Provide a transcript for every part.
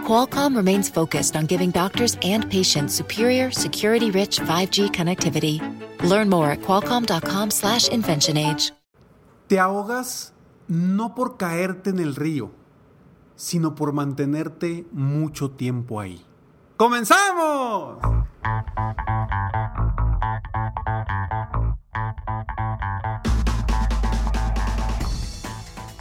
Qualcomm remains focused on giving doctors and patients superior, security-rich 5G connectivity. Learn more at qualcomm.com/slash inventionage. Te ahogas no por caerte en el río, sino por mantenerte mucho tiempo ahí. ¡Comenzamos!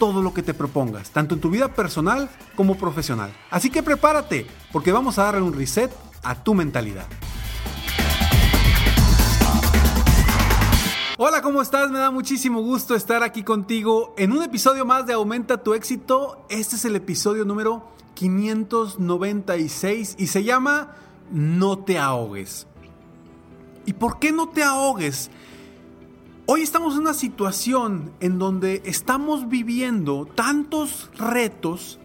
todo lo que te propongas, tanto en tu vida personal como profesional. Así que prepárate, porque vamos a darle un reset a tu mentalidad. Hola, ¿cómo estás? Me da muchísimo gusto estar aquí contigo en un episodio más de Aumenta tu éxito. Este es el episodio número 596 y se llama No te ahogues. ¿Y por qué no te ahogues? Hoy estamos en una situación en donde estamos viviendo tantos retos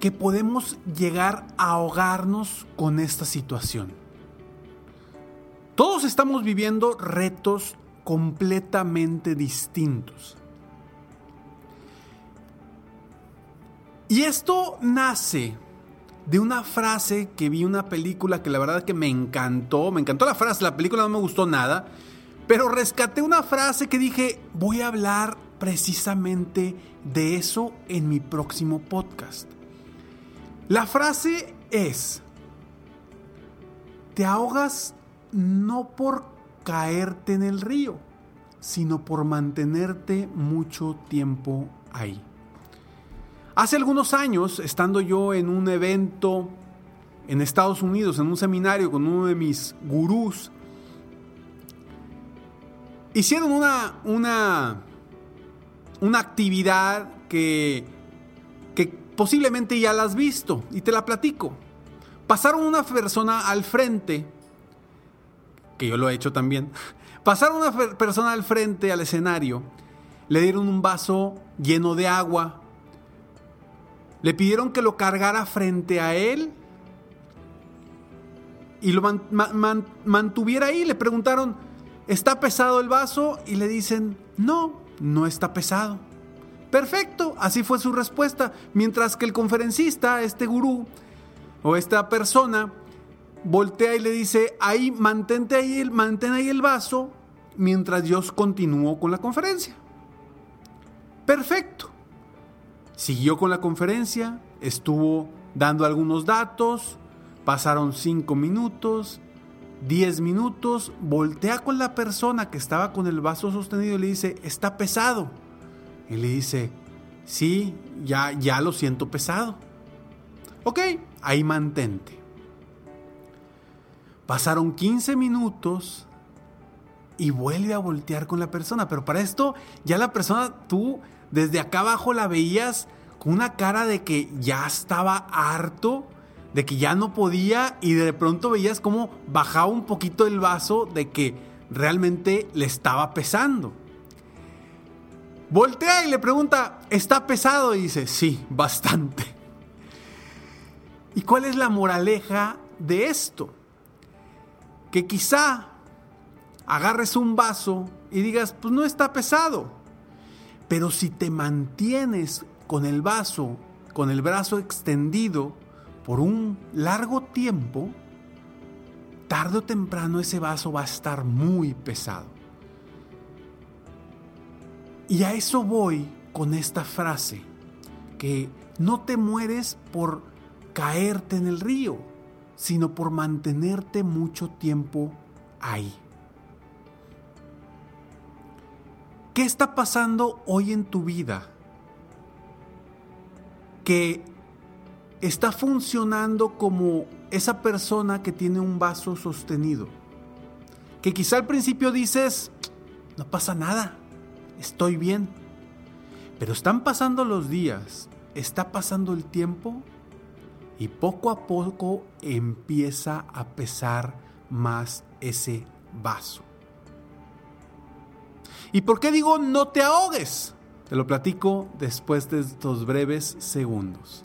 que podemos llegar a ahogarnos con esta situación. Todos estamos viviendo retos completamente distintos. Y esto nace de una frase que vi en una película que la verdad que me encantó, me encantó la frase, la película no me gustó nada, pero rescaté una frase que dije, voy a hablar precisamente de eso en mi próximo podcast. La frase es, te ahogas no por caerte en el río, sino por mantenerte mucho tiempo ahí. Hace algunos años, estando yo en un evento en Estados Unidos, en un seminario con uno de mis gurús, hicieron una, una, una actividad que, que posiblemente ya la has visto y te la platico. Pasaron una persona al frente, que yo lo he hecho también, pasaron una persona al frente al escenario, le dieron un vaso lleno de agua, le pidieron que lo cargara frente a él y lo mantuviera ahí, le preguntaron, ¿Está pesado el vaso? Y le dicen, no, no está pesado. Perfecto, así fue su respuesta. Mientras que el conferencista, este gurú o esta persona, voltea y le dice, ahí, mantente ahí, mantén ahí el vaso mientras yo continúo con la conferencia. Perfecto. Siguió con la conferencia, estuvo dando algunos datos, pasaron cinco minutos, 10 minutos, voltea con la persona que estaba con el vaso sostenido y le dice, está pesado. Y le dice, sí, ya, ya lo siento pesado. Ok, ahí mantente. Pasaron 15 minutos y vuelve a voltear con la persona. Pero para esto ya la persona, tú desde acá abajo la veías con una cara de que ya estaba harto de que ya no podía y de pronto veías cómo bajaba un poquito el vaso de que realmente le estaba pesando. Voltea y le pregunta, ¿está pesado? Y dice, sí, bastante. ¿Y cuál es la moraleja de esto? Que quizá agarres un vaso y digas, pues no está pesado. Pero si te mantienes con el vaso, con el brazo extendido, por un largo tiempo, tarde o temprano ese vaso va a estar muy pesado. Y a eso voy con esta frase, que no te mueres por caerte en el río, sino por mantenerte mucho tiempo ahí. ¿Qué está pasando hoy en tu vida? que está funcionando como esa persona que tiene un vaso sostenido. Que quizá al principio dices, no pasa nada, estoy bien. Pero están pasando los días, está pasando el tiempo y poco a poco empieza a pesar más ese vaso. ¿Y por qué digo no te ahogues? Te lo platico después de estos breves segundos.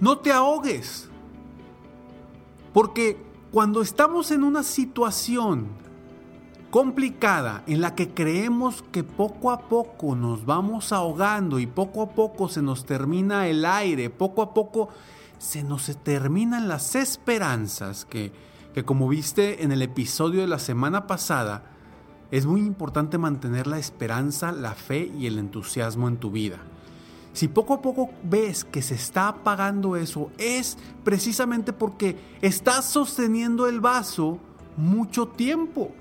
No te ahogues. Porque cuando estamos en una situación complicada en la que creemos que poco a poco nos vamos ahogando y poco a poco se nos termina el aire, poco a poco se nos terminan las esperanzas, que, que como viste en el episodio de la semana pasada, es muy importante mantener la esperanza, la fe y el entusiasmo en tu vida. Si poco a poco ves que se está apagando eso, es precisamente porque estás sosteniendo el vaso mucho tiempo.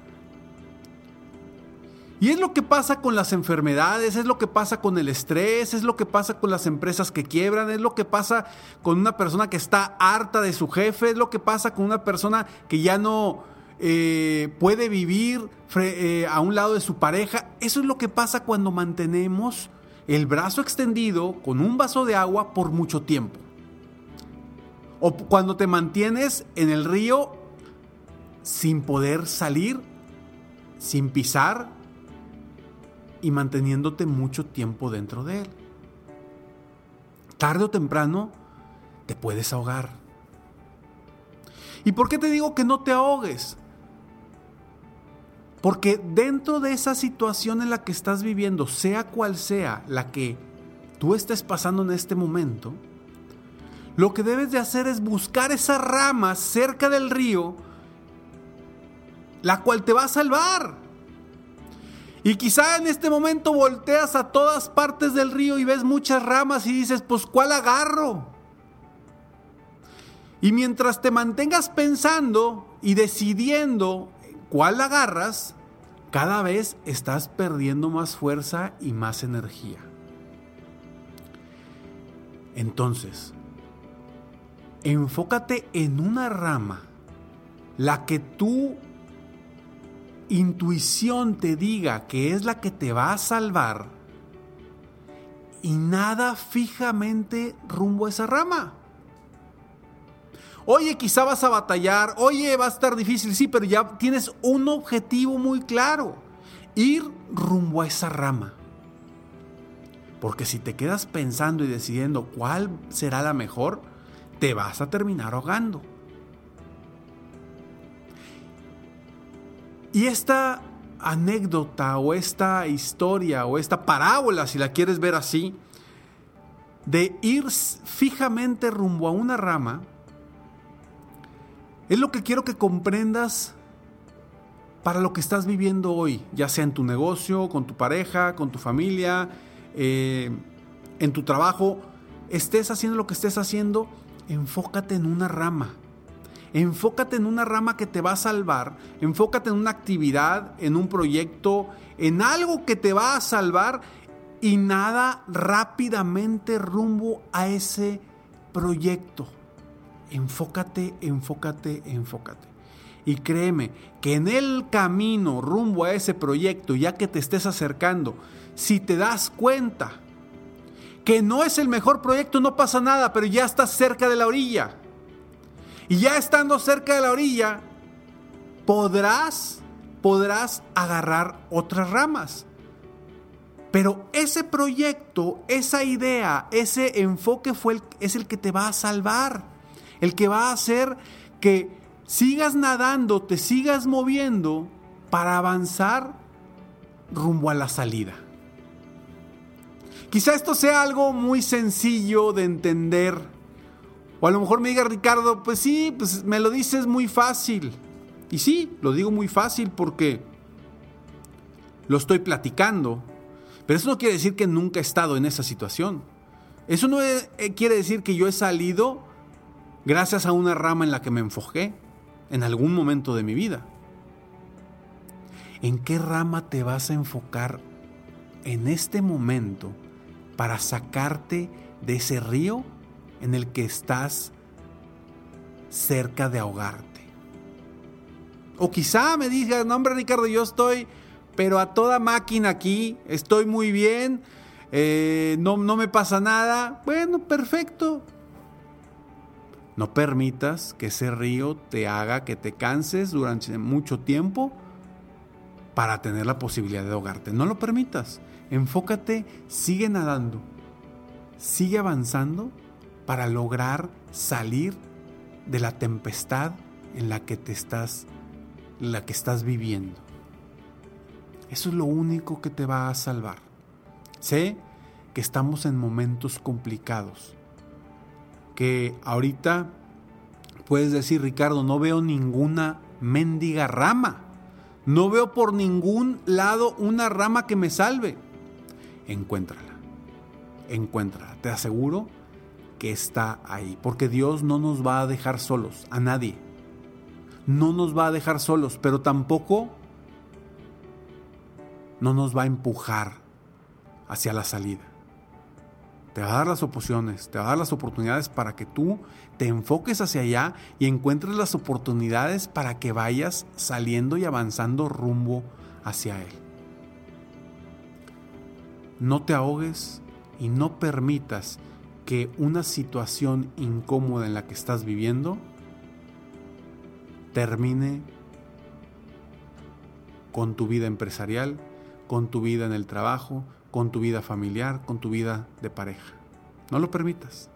Y es lo que pasa con las enfermedades, es lo que pasa con el estrés, es lo que pasa con las empresas que quiebran, es lo que pasa con una persona que está harta de su jefe, es lo que pasa con una persona que ya no eh, puede vivir eh, a un lado de su pareja. Eso es lo que pasa cuando mantenemos el brazo extendido con un vaso de agua por mucho tiempo. O cuando te mantienes en el río sin poder salir, sin pisar y manteniéndote mucho tiempo dentro de él. Tarde o temprano te puedes ahogar. ¿Y por qué te digo que no te ahogues? Porque dentro de esa situación en la que estás viviendo, sea cual sea la que tú estés pasando en este momento, lo que debes de hacer es buscar esa rama cerca del río, la cual te va a salvar. Y quizá en este momento volteas a todas partes del río y ves muchas ramas y dices, pues ¿cuál agarro? Y mientras te mantengas pensando y decidiendo cuál agarras, cada vez estás perdiendo más fuerza y más energía. Entonces, enfócate en una rama, la que tu intuición te diga que es la que te va a salvar, y nada fijamente rumbo a esa rama. Oye, quizá vas a batallar, oye, va a estar difícil, sí, pero ya tienes un objetivo muy claro, ir rumbo a esa rama. Porque si te quedas pensando y decidiendo cuál será la mejor, te vas a terminar ahogando. Y esta anécdota o esta historia o esta parábola, si la quieres ver así, de ir fijamente rumbo a una rama, es lo que quiero que comprendas para lo que estás viviendo hoy, ya sea en tu negocio, con tu pareja, con tu familia, eh, en tu trabajo, estés haciendo lo que estés haciendo, enfócate en una rama. Enfócate en una rama que te va a salvar, enfócate en una actividad, en un proyecto, en algo que te va a salvar y nada rápidamente rumbo a ese proyecto enfócate, enfócate, enfócate. Y créeme que en el camino rumbo a ese proyecto, ya que te estés acercando, si te das cuenta que no es el mejor proyecto, no pasa nada, pero ya estás cerca de la orilla. Y ya estando cerca de la orilla, podrás, podrás agarrar otras ramas. Pero ese proyecto, esa idea, ese enfoque fue el, es el que te va a salvar, el que va a hacer que sigas nadando, te sigas moviendo para avanzar rumbo a la salida. Quizá esto sea algo muy sencillo de entender. O a lo mejor me diga Ricardo, pues sí, pues me lo dices muy fácil. Y sí, lo digo muy fácil porque lo estoy platicando. Pero eso no quiere decir que nunca he estado en esa situación. Eso no eh, quiere decir que yo he salido gracias a una rama en la que me enfoqué en algún momento de mi vida. ¿En qué rama te vas a enfocar en este momento para sacarte de ese río en el que estás cerca de ahogarte? O quizá me digas, no hombre Ricardo, yo estoy, pero a toda máquina aquí, estoy muy bien, eh, no, no me pasa nada. Bueno, perfecto, no permitas que ese río te haga que te canses durante mucho tiempo para tener la posibilidad de ahogarte. No lo permitas. Enfócate, sigue nadando. Sigue avanzando para lograr salir de la tempestad en la que te estás la que estás viviendo. Eso es lo único que te va a salvar. Sé que estamos en momentos complicados que ahorita puedes decir, Ricardo, no veo ninguna mendiga rama. No veo por ningún lado una rama que me salve. Encuéntrala. Encuéntrala. Te aseguro que está ahí. Porque Dios no nos va a dejar solos, a nadie. No nos va a dejar solos, pero tampoco no nos va a empujar hacia la salida te va a dar las opciones, te va a dar las oportunidades para que tú te enfoques hacia allá y encuentres las oportunidades para que vayas saliendo y avanzando rumbo hacia Él. No te ahogues y no permitas que una situación incómoda en la que estás viviendo termine con tu vida empresarial, con tu vida en el trabajo, con tu vida familiar, con tu vida de pareja. No lo permitas.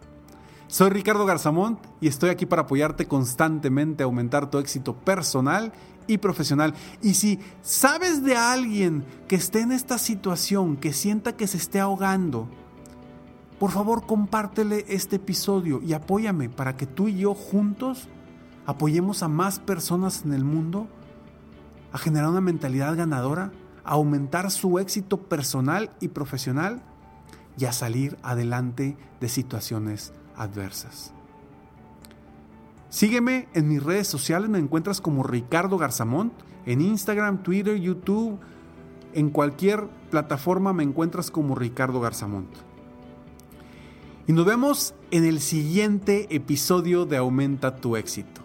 Soy Ricardo Garzamont y estoy aquí para apoyarte constantemente a aumentar tu éxito personal y profesional. Y si sabes de alguien que esté en esta situación, que sienta que se esté ahogando, por favor compártele este episodio y apóyame para que tú y yo juntos apoyemos a más personas en el mundo a generar una mentalidad ganadora aumentar su éxito personal y profesional y a salir adelante de situaciones adversas. Sígueme en mis redes sociales, me encuentras como Ricardo Garzamont, en Instagram, Twitter, YouTube, en cualquier plataforma me encuentras como Ricardo Garzamont. Y nos vemos en el siguiente episodio de Aumenta tu éxito.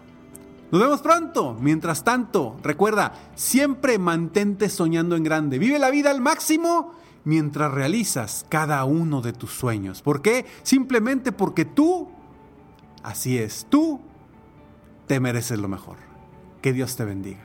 Nos vemos pronto. Mientras tanto, recuerda, siempre mantente soñando en grande. Vive la vida al máximo mientras realizas cada uno de tus sueños. ¿Por qué? Simplemente porque tú, así es, tú te mereces lo mejor. Que Dios te bendiga.